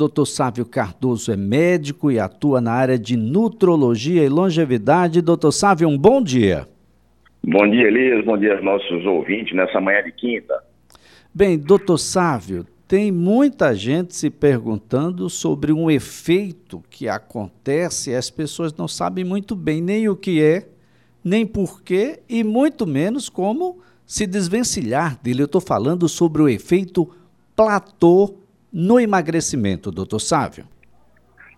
Dr. Sávio Cardoso é médico e atua na área de nutrologia e longevidade. Dr. Sávio, um bom dia. Bom dia, Elias. Bom dia aos nossos ouvintes nessa manhã de quinta. Bem, doutor Sávio, tem muita gente se perguntando sobre um efeito que acontece e as pessoas não sabem muito bem nem o que é, nem porquê e muito menos como se desvencilhar dele. Eu estou falando sobre o efeito platô no emagrecimento, doutor Sávio.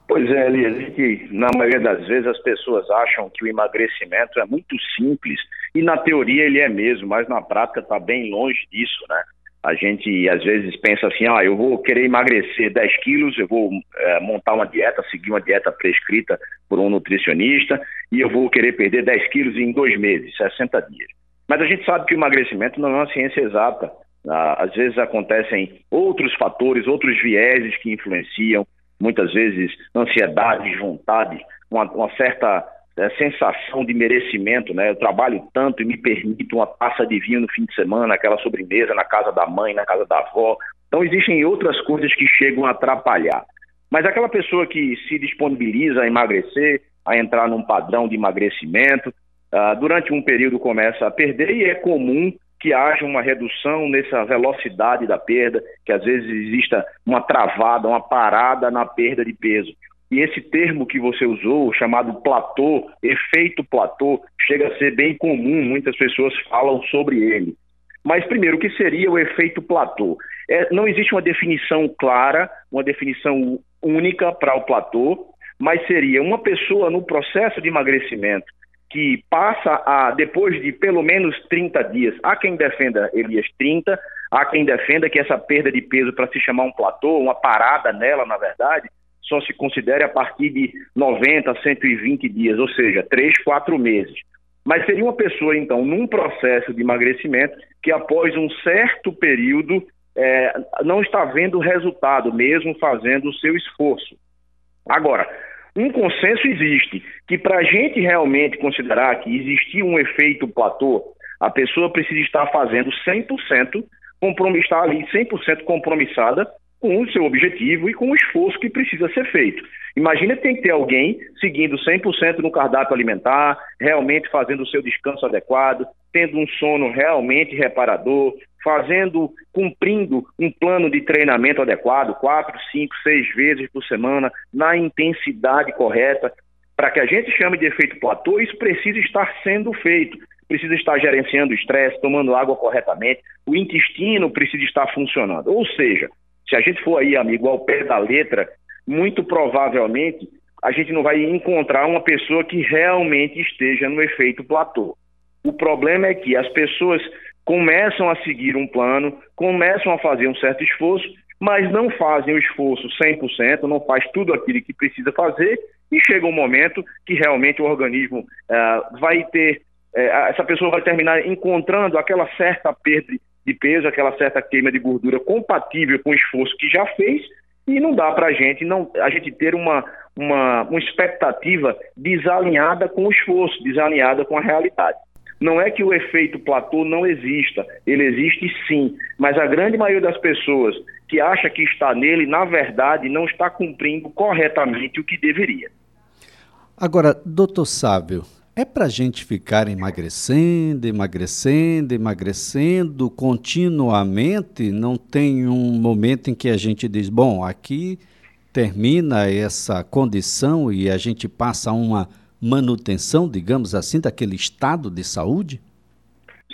Pois é, Elias, que na maioria das vezes as pessoas acham que o emagrecimento é muito simples e na teoria ele é mesmo, mas na prática está bem longe disso, né? A gente às vezes pensa assim, ah, eu vou querer emagrecer 10 quilos, eu vou é, montar uma dieta, seguir uma dieta prescrita por um nutricionista e eu vou querer perder 10 quilos em dois meses, 60 dias. Mas a gente sabe que o emagrecimento não é uma ciência exata. Ah, às vezes acontecem outros fatores, outros vieses que influenciam, muitas vezes ansiedade, vontade, uma, uma certa é, sensação de merecimento, né? Eu trabalho tanto e me permito uma taça de vinho no fim de semana, aquela sobremesa na casa da mãe, na casa da avó. Então existem outras coisas que chegam a atrapalhar. Mas aquela pessoa que se disponibiliza a emagrecer, a entrar num padrão de emagrecimento, uh, durante um período começa a perder e é comum que haja uma redução nessa velocidade da perda, que às vezes exista uma travada, uma parada na perda de peso. E esse termo que você usou, chamado platô, efeito platô, chega a ser bem comum, muitas pessoas falam sobre ele. Mas, primeiro, o que seria o efeito platô? É, não existe uma definição clara, uma definição única para o platô, mas seria uma pessoa no processo de emagrecimento que passa a, depois de pelo menos 30 dias, há quem defenda, Elias, 30, há quem defenda que essa perda de peso para se chamar um platô, uma parada nela, na verdade, só se considere a partir de 90, 120 dias, ou seja, 3, 4 meses. Mas seria uma pessoa, então, num processo de emagrecimento que após um certo período é, não está vendo resultado, mesmo fazendo o seu esforço. Agora, um consenso existe que para a gente realmente considerar que existia um efeito platô, a pessoa precisa estar fazendo 100%, estar ali 100% compromissada com o seu objetivo e com o esforço que precisa ser feito. Imagina tem que ter alguém seguindo 100% no cardápio alimentar, realmente fazendo o seu descanso adequado, tendo um sono realmente reparador, fazendo, cumprindo um plano de treinamento adequado, quatro, cinco, seis vezes por semana, na intensidade correta. Para que a gente chame de efeito platô, isso precisa estar sendo feito. Precisa estar gerenciando o estresse, tomando água corretamente, o intestino precisa estar funcionando. Ou seja, se a gente for aí, amigo, ao pé da letra, muito provavelmente a gente não vai encontrar uma pessoa que realmente esteja no efeito platô. O problema é que as pessoas começam a seguir um plano, começam a fazer um certo esforço, mas não fazem o esforço 100%, não faz tudo aquilo que precisa fazer e chega um momento que realmente o organismo uh, vai ter, uh, essa pessoa vai terminar encontrando aquela certa perda de peso, aquela certa queima de gordura compatível com o esforço que já fez e não dá para a gente não a gente ter uma, uma, uma expectativa desalinhada com o esforço, desalinhada com a realidade. Não é que o efeito platô não exista, ele existe sim, mas a grande maioria das pessoas que acha que está nele, na verdade, não está cumprindo corretamente o que deveria. Agora, doutor Sábio, é para a gente ficar emagrecendo, emagrecendo, emagrecendo continuamente? Não tem um momento em que a gente diz, bom, aqui termina essa condição e a gente passa a uma manutenção, digamos assim, daquele estado de saúde?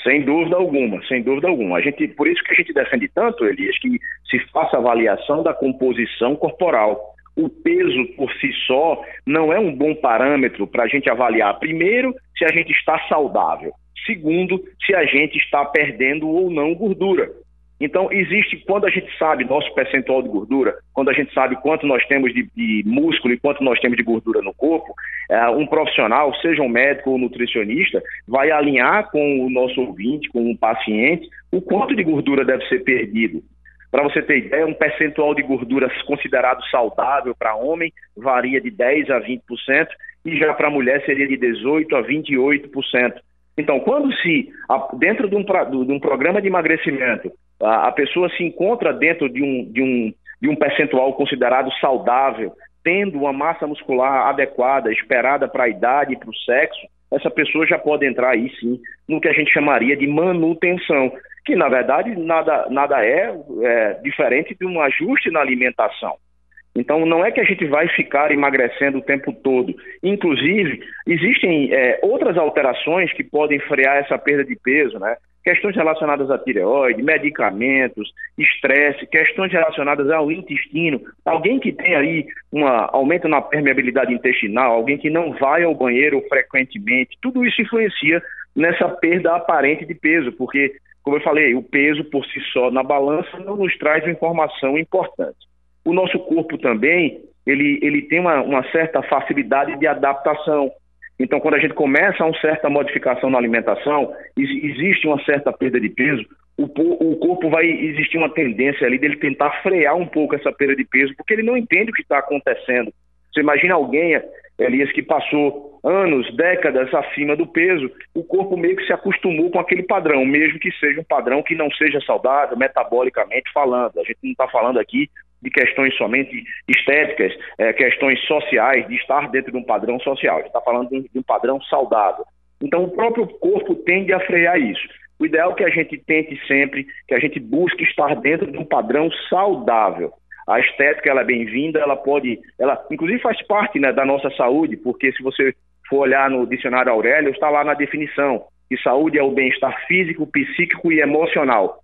Sem dúvida alguma, sem dúvida alguma. A gente, por isso que a gente defende tanto, Elias, que se faça avaliação da composição corporal o peso por si só não é um bom parâmetro para a gente avaliar, primeiro, se a gente está saudável, segundo, se a gente está perdendo ou não gordura. Então, existe, quando a gente sabe nosso percentual de gordura, quando a gente sabe quanto nós temos de, de músculo e quanto nós temos de gordura no corpo, é, um profissional, seja um médico ou nutricionista, vai alinhar com o nosso ouvinte, com o paciente, o quanto de gordura deve ser perdido. Para você ter ideia, um percentual de gorduras considerado saudável para homem varia de 10% a 20%, e já para mulher seria de 18% a 28%. Então, quando se, dentro de um, de um programa de emagrecimento, a, pessoa se encontra dentro de um, de um de um percentual considerado saudável, tendo uma massa muscular adequada, esperada para a idade e para o sexo, essa pessoa já pode entrar aí sim no que a gente chamaria de manutenção, que na verdade nada, nada é, é diferente de um ajuste na alimentação. Então, não é que a gente vai ficar emagrecendo o tempo todo. Inclusive, existem é, outras alterações que podem frear essa perda de peso, né? Questões relacionadas à tireoide, medicamentos, estresse, questões relacionadas ao intestino. Alguém que tem aí um aumento na permeabilidade intestinal, alguém que não vai ao banheiro frequentemente, tudo isso influencia nessa perda aparente de peso, porque, como eu falei, o peso por si só na balança não nos traz informação importante. O nosso corpo também, ele, ele tem uma, uma certa facilidade de adaptação. Então, quando a gente começa uma certa modificação na alimentação, existe uma certa perda de peso, o, o, corpo vai existir uma tendência ali dele tentar frear um pouco essa perda de peso, porque ele não entende o que está acontecendo. Você imagina alguém, Elias, que passou anos, décadas acima do peso, o corpo meio que se acostumou com aquele padrão, mesmo que seja um padrão que não seja saudável, metabolicamente falando. A gente não está falando aqui de questões somente estéticas, é, questões sociais, de estar dentro de um padrão social. Está falando de um, de um padrão saudável. Então, o próprio corpo tende a frear isso. O ideal é que a gente tente sempre, que a gente busque estar dentro de um padrão saudável. A estética ela é bem-vinda, ela pode, ela inclusive faz parte né, da nossa saúde, porque se você for olhar no dicionário Aurélio, está lá na definição que saúde é o bem-estar físico, psíquico e emocional.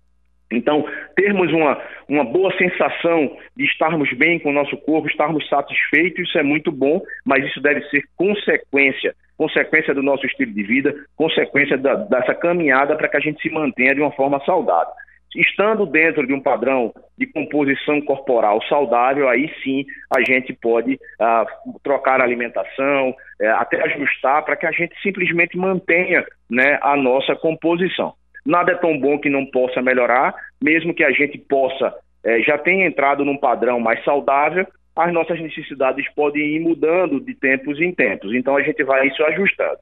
Então, termos uma, uma boa sensação de estarmos bem com o nosso corpo, estarmos satisfeitos, isso é muito bom, mas isso deve ser consequência consequência do nosso estilo de vida, consequência da, dessa caminhada para que a gente se mantenha de uma forma saudável. Estando dentro de um padrão de composição corporal saudável, aí sim a gente pode ah, trocar a alimentação, eh, até ajustar para que a gente simplesmente mantenha né, a nossa composição. Nada é tão bom que não possa melhorar, mesmo que a gente possa é, já tenha entrado num padrão mais saudável, as nossas necessidades podem ir mudando de tempos em tempos. Então a gente vai isso ajustando.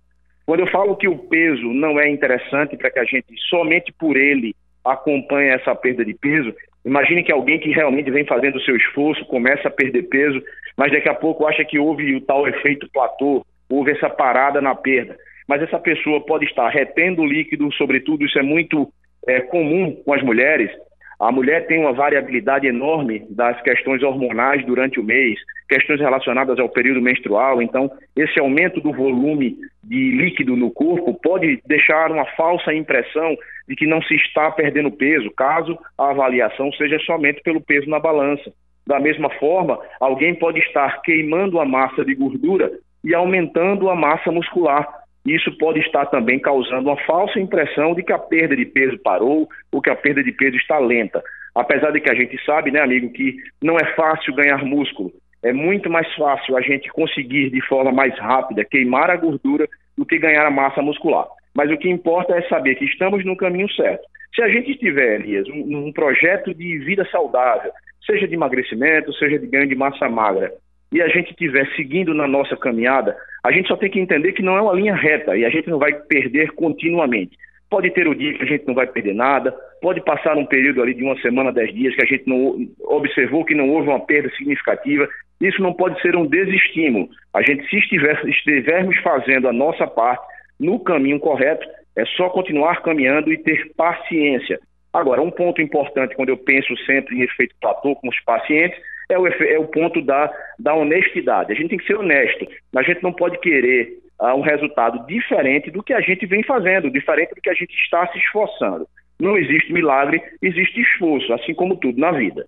Quando eu falo que o peso não é interessante para que a gente somente por ele acompanhe essa perda de peso, imagine que alguém que realmente vem fazendo o seu esforço, começa a perder peso, mas daqui a pouco acha que houve o tal efeito platô, houve essa parada na perda mas essa pessoa pode estar retendo líquido, sobretudo isso é muito é, comum com as mulheres. A mulher tem uma variabilidade enorme das questões hormonais durante o mês, questões relacionadas ao período menstrual. Então, esse aumento do volume de líquido no corpo pode deixar uma falsa impressão de que não se está perdendo peso, caso a avaliação seja somente pelo peso na balança. Da mesma forma, alguém pode estar queimando a massa de gordura e aumentando a massa muscular isso pode estar também causando uma falsa impressão de que a perda de peso parou ou que a perda de peso está lenta. Apesar de que a gente sabe, né, amigo, que não é fácil ganhar músculo. É muito mais fácil a gente conseguir de forma mais rápida queimar a gordura do que ganhar a massa muscular. Mas o que importa é saber que estamos no caminho certo. Se a gente tiver, Elias, um, um projeto de vida saudável, seja de emagrecimento, seja de ganho de massa magra, e a gente estiver seguindo na nossa caminhada, a gente só tem que entender que não é uma linha reta e a gente não vai perder continuamente. Pode ter o dia que a gente não vai perder nada, pode passar um período ali de uma semana, dez dias, que a gente não observou que não houve uma perda significativa. Isso não pode ser um desestímulo. A gente, se estiver, estivermos fazendo a nossa parte no caminho correto, é só continuar caminhando e ter paciência. Agora, um ponto importante quando eu penso sempre em efeito platô com os pacientes é o, é o ponto da, da honestidade. A gente tem que ser honesto. A gente não pode querer uh, um resultado diferente do que a gente vem fazendo, diferente do que a gente está se esforçando. Não existe milagre, existe esforço, assim como tudo na vida.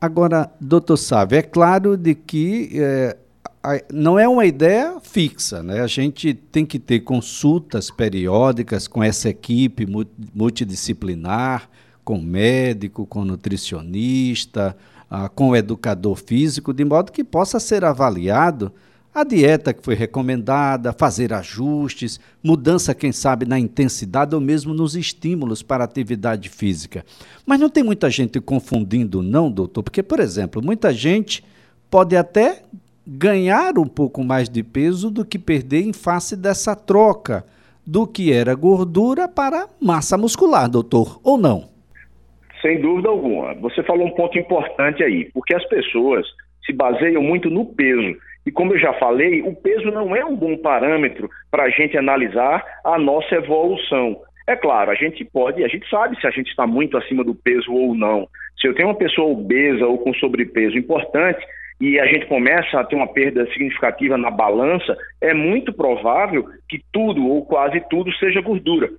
Agora, doutor Sávio, é claro de que é, não é uma ideia fixa, né? A gente tem que ter consultas periódicas com essa equipe multidisciplinar, com médico, com nutricionista, ah, com o educador físico, de modo que possa ser avaliado a dieta que foi recomendada, fazer ajustes, mudança, quem sabe, na intensidade ou mesmo nos estímulos para atividade física. Mas não tem muita gente confundindo, não, doutor? Porque, por exemplo, muita gente pode até ganhar um pouco mais de peso do que perder em face dessa troca do que era gordura para massa muscular, doutor, ou não? Sem dúvida alguma. Você falou um ponto importante aí, porque as pessoas se baseiam muito no peso. E como eu já falei, o peso não é um bom parâmetro para a gente analisar a nossa evolução. É claro, a gente pode, a gente sabe se a gente está muito acima do peso ou não. Se eu tenho uma pessoa obesa ou com sobrepeso importante e a gente começa a ter uma perda significativa na balança, é muito provável que tudo ou quase tudo seja gordura.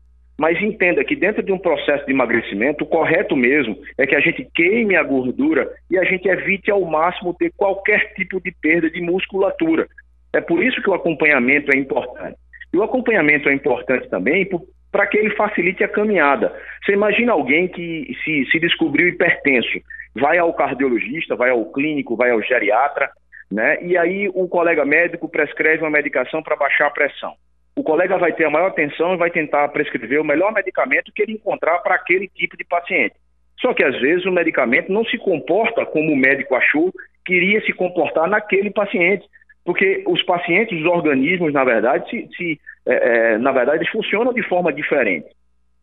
Mas entenda que dentro de um processo de emagrecimento, o correto mesmo é que a gente queime a gordura e a gente evite ao máximo ter qualquer tipo de perda de musculatura. É por isso que o acompanhamento é importante. E o acompanhamento é importante também para que ele facilite a caminhada. Você imagina alguém que se, se descobriu hipertenso, vai ao cardiologista, vai ao clínico, vai ao geriatra, né? E aí o colega médico prescreve uma medicação para baixar a pressão o colega vai ter a maior atenção e vai tentar prescrever o melhor medicamento que ele encontrar para aquele tipo de paciente. Só que às vezes o medicamento não se comporta como o médico achou que iria se comportar naquele paciente, porque os pacientes, os organismos, na verdade, se, se é, é, na verdade, eles funcionam de forma diferente.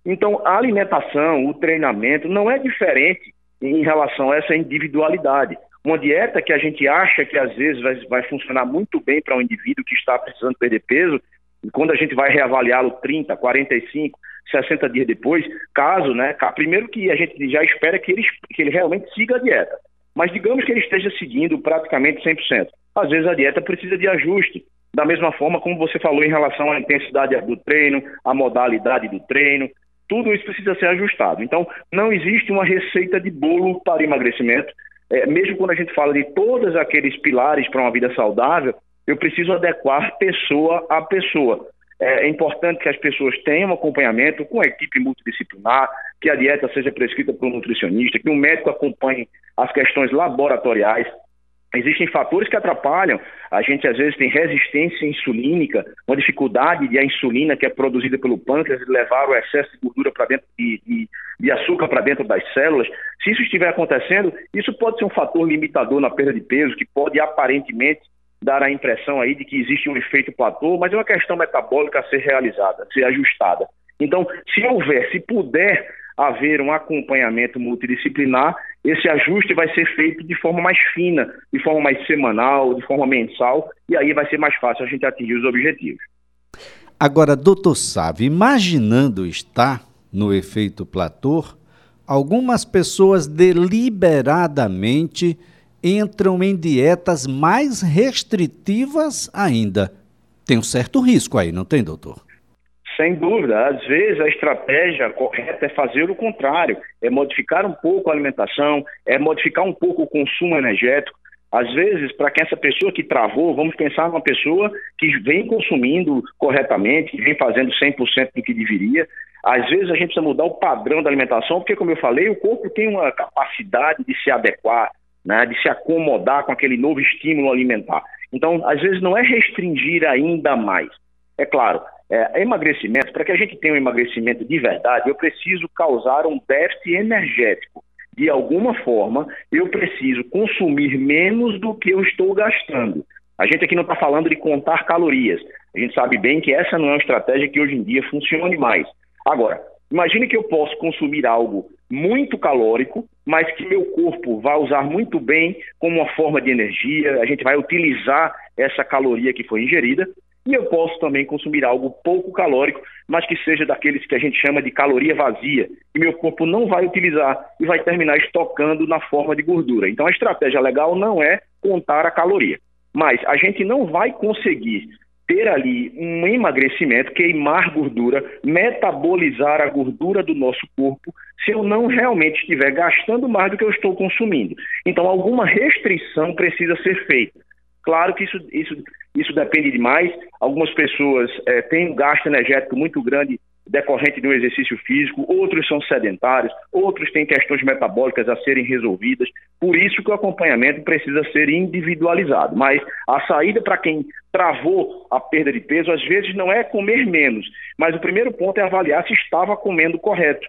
Então, a alimentação, o treinamento não é diferente em relação a essa individualidade. Uma dieta que a gente acha que às vezes vai, vai funcionar muito bem para um indivíduo que está precisando perder peso, e quando a gente vai reavaliá-lo 30, 45, 60 dias depois, caso, né? Primeiro que a gente já espera que ele, que ele realmente siga a dieta. Mas digamos que ele esteja seguindo praticamente 100%. Às vezes a dieta precisa de ajuste. Da mesma forma como você falou em relação à intensidade do treino, à modalidade do treino, tudo isso precisa ser ajustado. Então, não existe uma receita de bolo para emagrecimento. É, mesmo quando a gente fala de todos aqueles pilares para uma vida saudável, eu preciso adequar pessoa a pessoa. É importante que as pessoas tenham acompanhamento com a equipe multidisciplinar, que a dieta seja prescrita por um nutricionista, que um médico acompanhe as questões laboratoriais. Existem fatores que atrapalham. A gente às vezes tem resistência insulínica, uma dificuldade de a insulina que é produzida pelo pâncreas levar o excesso de gordura para dentro de, de, de açúcar para dentro das células. Se isso estiver acontecendo, isso pode ser um fator limitador na perda de peso, que pode aparentemente dar a impressão aí de que existe um efeito platô, mas é uma questão metabólica a ser realizada, a ser ajustada. Então, se houver, se puder haver um acompanhamento multidisciplinar, esse ajuste vai ser feito de forma mais fina, de forma mais semanal, de forma mensal, e aí vai ser mais fácil a gente atingir os objetivos. Agora, doutor Sávio, imaginando estar no efeito platô, algumas pessoas deliberadamente entram em dietas mais restritivas ainda. Tem um certo risco aí, não tem, doutor? Sem dúvida. Às vezes a estratégia correta é fazer o contrário, é modificar um pouco a alimentação, é modificar um pouco o consumo energético. Às vezes, para que essa pessoa que travou, vamos pensar numa pessoa que vem consumindo corretamente, que vem fazendo 100% do que deveria. Às vezes a gente precisa mudar o padrão da alimentação, porque, como eu falei, o corpo tem uma capacidade de se adequar, né, de se acomodar com aquele novo estímulo alimentar. Então, às vezes, não é restringir ainda mais. É claro, é, emagrecimento, para que a gente tenha um emagrecimento de verdade, eu preciso causar um déficit energético. De alguma forma, eu preciso consumir menos do que eu estou gastando. A gente aqui não está falando de contar calorias. A gente sabe bem que essa não é uma estratégia que hoje em dia funcione mais. Agora, imagine que eu posso consumir algo muito calórico, mas que meu corpo vai usar muito bem como uma forma de energia, a gente vai utilizar essa caloria que foi ingerida, e eu posso também consumir algo pouco calórico, mas que seja daqueles que a gente chama de caloria vazia, que meu corpo não vai utilizar e vai terminar estocando na forma de gordura. Então a estratégia legal não é contar a caloria, mas a gente não vai conseguir ter ali um emagrecimento, queimar gordura, metabolizar a gordura do nosso corpo, se eu não realmente estiver gastando mais do que eu estou consumindo. Então, alguma restrição precisa ser feita. Claro que isso, isso, isso depende demais. Algumas pessoas é, têm um gasto energético muito grande decorrente de um exercício físico, outros são sedentários, outros têm questões metabólicas a serem resolvidas. Por isso que o acompanhamento precisa ser individualizado. Mas a saída para quem travou a perda de peso, às vezes, não é comer menos, mas o primeiro ponto é avaliar se estava comendo correto.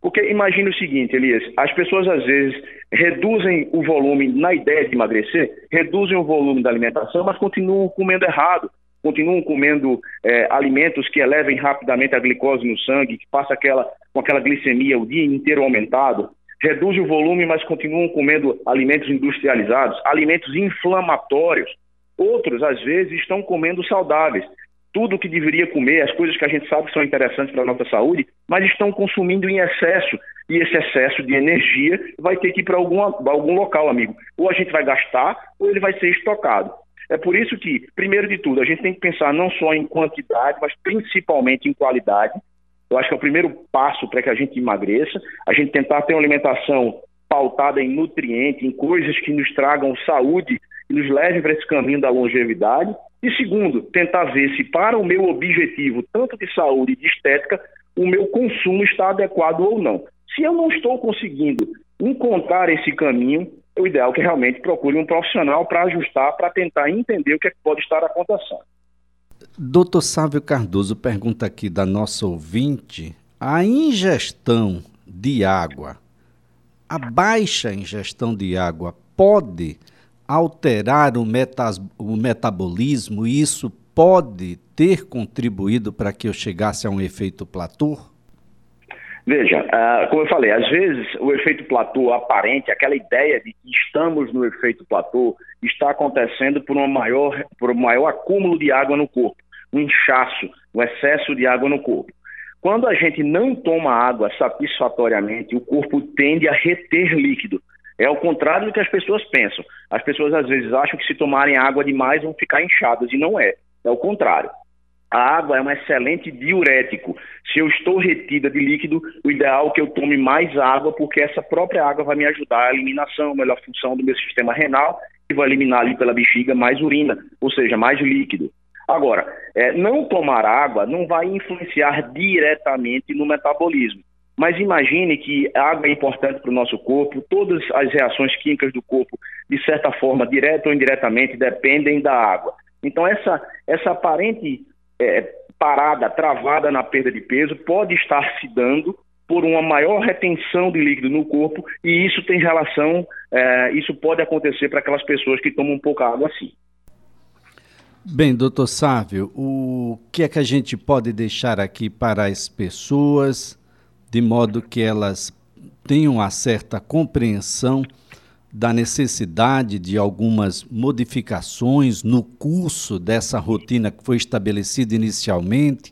Porque imagine o seguinte, Elias, as pessoas às vezes reduzem o volume na ideia de emagrecer, reduzem o volume da alimentação, mas continuam comendo errado continuam comendo é, alimentos que elevem rapidamente a glicose no sangue, que passa aquela, com aquela glicemia o dia inteiro aumentado, reduzem o volume, mas continuam comendo alimentos industrializados, alimentos inflamatórios. Outros, às vezes, estão comendo saudáveis. Tudo o que deveria comer, as coisas que a gente sabe que são interessantes para a nossa saúde, mas estão consumindo em excesso. E esse excesso de energia vai ter que ir para algum local, amigo. Ou a gente vai gastar, ou ele vai ser estocado. É por isso que, primeiro de tudo, a gente tem que pensar não só em quantidade, mas principalmente em qualidade. Eu acho que é o primeiro passo para que a gente emagreça, a gente tentar ter uma alimentação pautada em nutrientes, em coisas que nos tragam saúde e nos levem para esse caminho da longevidade. E segundo, tentar ver se para o meu objetivo, tanto de saúde e de estética, o meu consumo está adequado ou não. Se eu não estou conseguindo encontrar esse caminho, o ideal é que realmente procure um profissional para ajustar, para tentar entender o que, é que pode estar acontecendo. Doutor Sávio Cardoso pergunta aqui da nossa ouvinte: a ingestão de água, a baixa ingestão de água pode alterar o, metas, o metabolismo e isso pode ter contribuído para que eu chegasse a um efeito platô? Veja, uh, como eu falei, às vezes o efeito platô aparente, aquela ideia de que estamos no efeito platô, está acontecendo por, uma maior, por um maior acúmulo de água no corpo, um inchaço, um excesso de água no corpo. Quando a gente não toma água satisfatoriamente, o corpo tende a reter líquido. É o contrário do que as pessoas pensam. As pessoas às vezes acham que se tomarem água demais vão ficar inchadas, e não é. É o contrário. A água é um excelente diurético. Se eu estou retida de líquido, o ideal é que eu tome mais água, porque essa própria água vai me ajudar a eliminação, melhor função do meu sistema renal, e vai eliminar ali pela bexiga mais urina, ou seja, mais líquido. Agora, é, não tomar água não vai influenciar diretamente no metabolismo. Mas imagine que a água é importante para o nosso corpo, todas as reações químicas do corpo, de certa forma, direta ou indiretamente, dependem da água. Então, essa, essa aparente é, parada, travada na perda de peso, pode estar se dando por uma maior retenção de líquido no corpo e isso tem relação, é, isso pode acontecer para aquelas pessoas que tomam pouca água assim. Bem, doutor Sávio, o que é que a gente pode deixar aqui para as pessoas, de modo que elas tenham uma certa compreensão da necessidade de algumas modificações no curso dessa rotina que foi estabelecida inicialmente,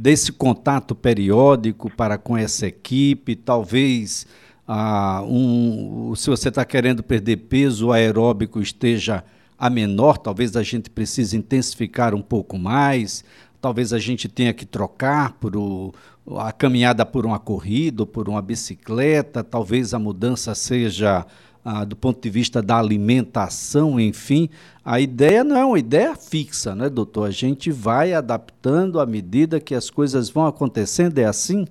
desse contato periódico para com essa equipe, talvez ah, um, se você está querendo perder peso, o aeróbico esteja a menor, talvez a gente precise intensificar um pouco mais, talvez a gente tenha que trocar por o, a caminhada por uma corrida ou por uma bicicleta, talvez a mudança seja ah, do ponto de vista da alimentação, enfim, a ideia não é uma ideia fixa, né, doutor? A gente vai adaptando à medida que as coisas vão acontecendo, é assim?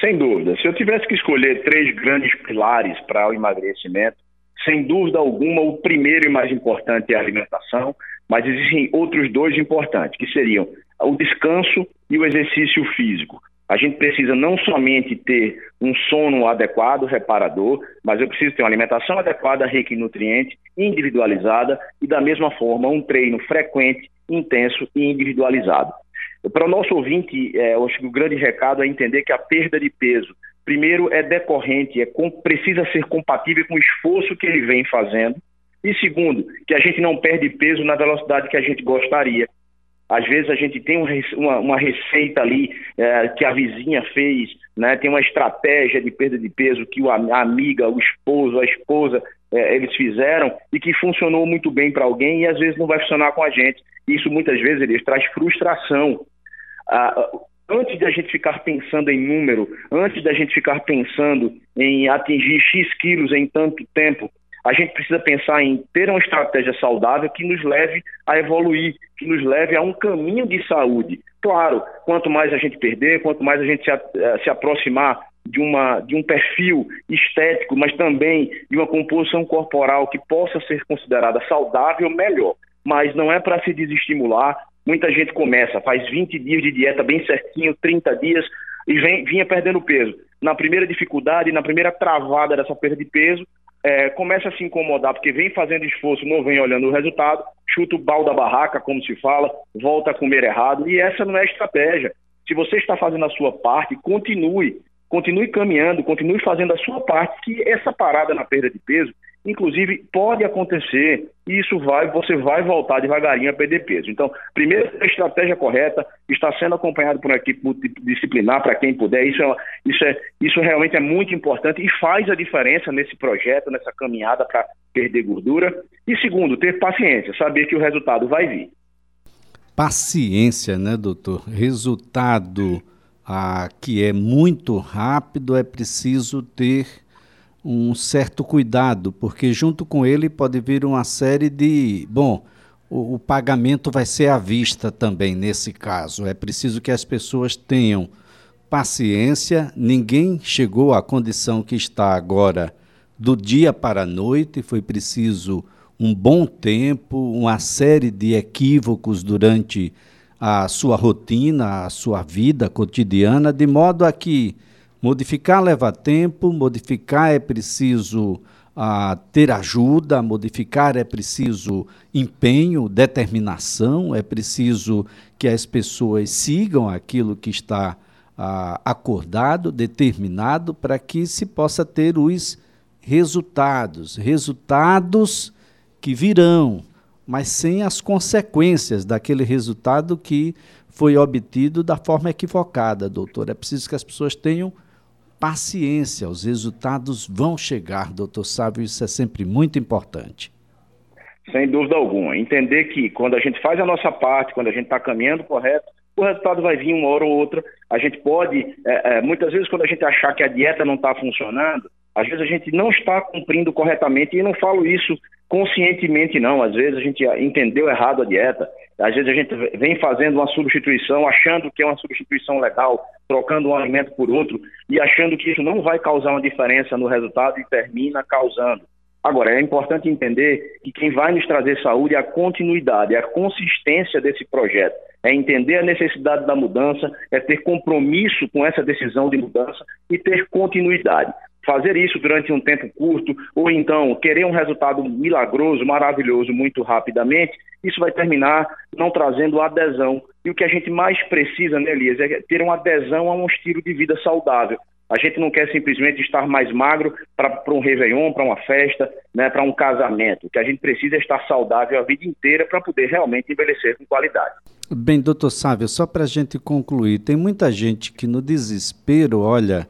Sem dúvida. Se eu tivesse que escolher três grandes pilares para o emagrecimento, sem dúvida alguma, o primeiro e mais importante é a alimentação, mas existem outros dois importantes, que seriam o descanso e o exercício físico. A gente precisa não somente ter um sono adequado, reparador, mas eu preciso ter uma alimentação adequada, rica em nutrientes, individualizada e, da mesma forma, um treino frequente, intenso e individualizado. Para o nosso ouvinte, é, eu acho que o grande recado é entender que a perda de peso, primeiro, é decorrente, é, precisa ser compatível com o esforço que ele vem fazendo, e segundo, que a gente não perde peso na velocidade que a gente gostaria. Às vezes a gente tem uma, receita ali é, que a vizinha fez, né? tem uma estratégia de perda de peso que a amiga, o esposo, a esposa, é, eles fizeram e que funcionou muito bem para alguém e às vezes não vai funcionar com a gente. Isso muitas vezes traz frustração. Ah, antes de a gente ficar pensando em número, antes da gente ficar pensando em atingir X quilos em tanto tempo, a gente precisa pensar em ter uma estratégia saudável que nos leve a evoluir, que nos leve a um caminho de saúde. Claro, quanto mais a gente perder, quanto mais a gente se, eh, se aproximar de, uma, de um perfil estético, mas também de uma composição corporal que possa ser considerada saudável, melhor. Mas não é para se desestimular. Muita gente começa, faz 20 dias de dieta bem certinho, 30 dias, e vem, vinha perdendo peso. Na primeira dificuldade, na primeira travada dessa perda de peso, é, começa a se incomodar porque vem fazendo esforço, não vem olhando o resultado, chuta o balde da barraca, como se fala, volta a comer errado, e essa não é estratégia. Se você está fazendo a sua parte, continue. continue caminhando, continue fazendo a sua parte, que essa parada na perda de peso, inclusive, pode acontecer e isso vai, você vai voltar devagarinho a perder peso. Então, primeiro, a estratégia correta, está sendo acompanhado por uma equipe multidisciplinar, para quem puder, isso, é, isso, é, isso realmente é muito importante e faz a diferença nesse projeto, nessa caminhada para perder gordura. E segundo, ter paciência, saber que o resultado vai vir. Paciência, né, doutor? Resultado ah, que é muito rápido, é preciso ter um certo cuidado, porque junto com ele pode vir uma série de. Bom, o, o pagamento vai ser à vista também nesse caso. É preciso que as pessoas tenham paciência. Ninguém chegou à condição que está agora do dia para a noite, foi preciso um bom tempo, uma série de equívocos durante a sua rotina, a sua vida cotidiana, de modo a que modificar leva tempo, modificar é preciso ah, ter ajuda, modificar é preciso empenho, determinação, é preciso que as pessoas sigam aquilo que está ah, acordado, determinado, para que se possa ter os resultados, resultados que virão mas sem as consequências daquele resultado que foi obtido da forma equivocada, doutor. É preciso que as pessoas tenham paciência, os resultados vão chegar, doutor Sábio, isso é sempre muito importante. Sem dúvida alguma. Entender que quando a gente faz a nossa parte, quando a gente está caminhando correto, o resultado vai vir uma hora ou outra. A gente pode, é, é, muitas vezes, quando a gente achar que a dieta não está funcionando, às vezes a gente não está cumprindo corretamente, e não falo isso conscientemente, não. Às vezes a gente entendeu errado a dieta, às vezes a gente vem fazendo uma substituição, achando que é uma substituição legal, trocando um alimento por outro, e achando que isso não vai causar uma diferença no resultado e termina causando. Agora, é importante entender que quem vai nos trazer saúde é a continuidade, é a consistência desse projeto. É entender a necessidade da mudança, é ter compromisso com essa decisão de mudança e ter continuidade fazer isso durante um tempo curto, ou então querer um resultado milagroso, maravilhoso, muito rapidamente, isso vai terminar não trazendo adesão. E o que a gente mais precisa, né, Elias, é ter uma adesão a um estilo de vida saudável. A gente não quer simplesmente estar mais magro para um Réveillon, para uma festa, né, para um casamento. O que a gente precisa é estar saudável a vida inteira para poder realmente envelhecer com qualidade. Bem, doutor Sávio, só para a gente concluir, tem muita gente que no desespero, olha,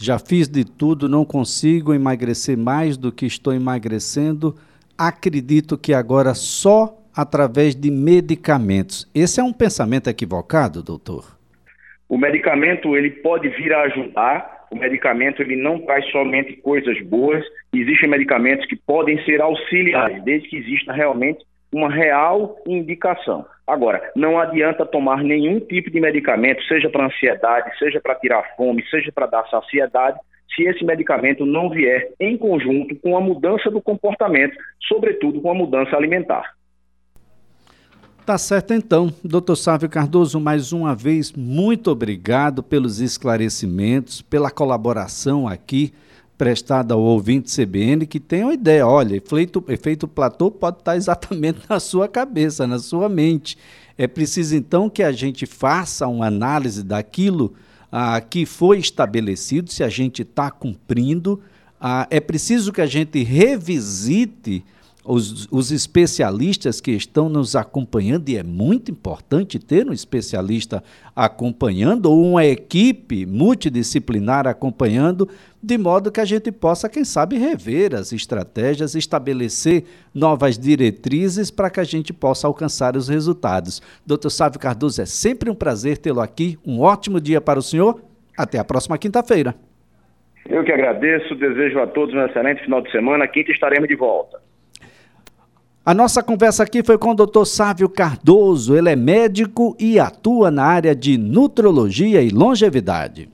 já fiz de tudo, não consigo emagrecer mais do que estou emagrecendo. Acredito que agora só através de medicamentos. Esse é um pensamento equivocado, doutor? O medicamento ele pode vir a ajudar. O medicamento ele não traz somente coisas boas. Existem medicamentos que podem ser auxiliares, desde que exista realmente uma real indicação. Agora, não adianta tomar nenhum tipo de medicamento, seja para ansiedade, seja para tirar fome, seja para dar saciedade, se esse medicamento não vier em conjunto com a mudança do comportamento, sobretudo com a mudança alimentar. Tá certo então. Doutor Sávio Cardoso, mais uma vez, muito obrigado pelos esclarecimentos, pela colaboração aqui prestada ao ouvinte CBN que tem uma ideia. Olha, efeito, efeito platô pode estar exatamente na sua cabeça, na sua mente. É preciso então que a gente faça uma análise daquilo ah, que foi estabelecido, se a gente está cumprindo. Ah, é preciso que a gente revisite os, os, especialistas que estão nos acompanhando, e é muito importante ter um especialista acompanhando, ou uma equipe multidisciplinar acompanhando, de modo que a gente possa, quem sabe, rever as estratégias, estabelecer novas diretrizes para que a gente possa alcançar os resultados. Doutor Sávio Cardoso, é sempre um prazer tê-lo aqui. Um ótimo dia para o senhor. Até a próxima quinta-feira. Eu que agradeço, desejo a todos um excelente final de semana. Quinta estaremos de volta. A nossa conversa aqui foi com o Dr. Sávio Cardoso. Ele é médico e atua na área de nutrologia e longevidade.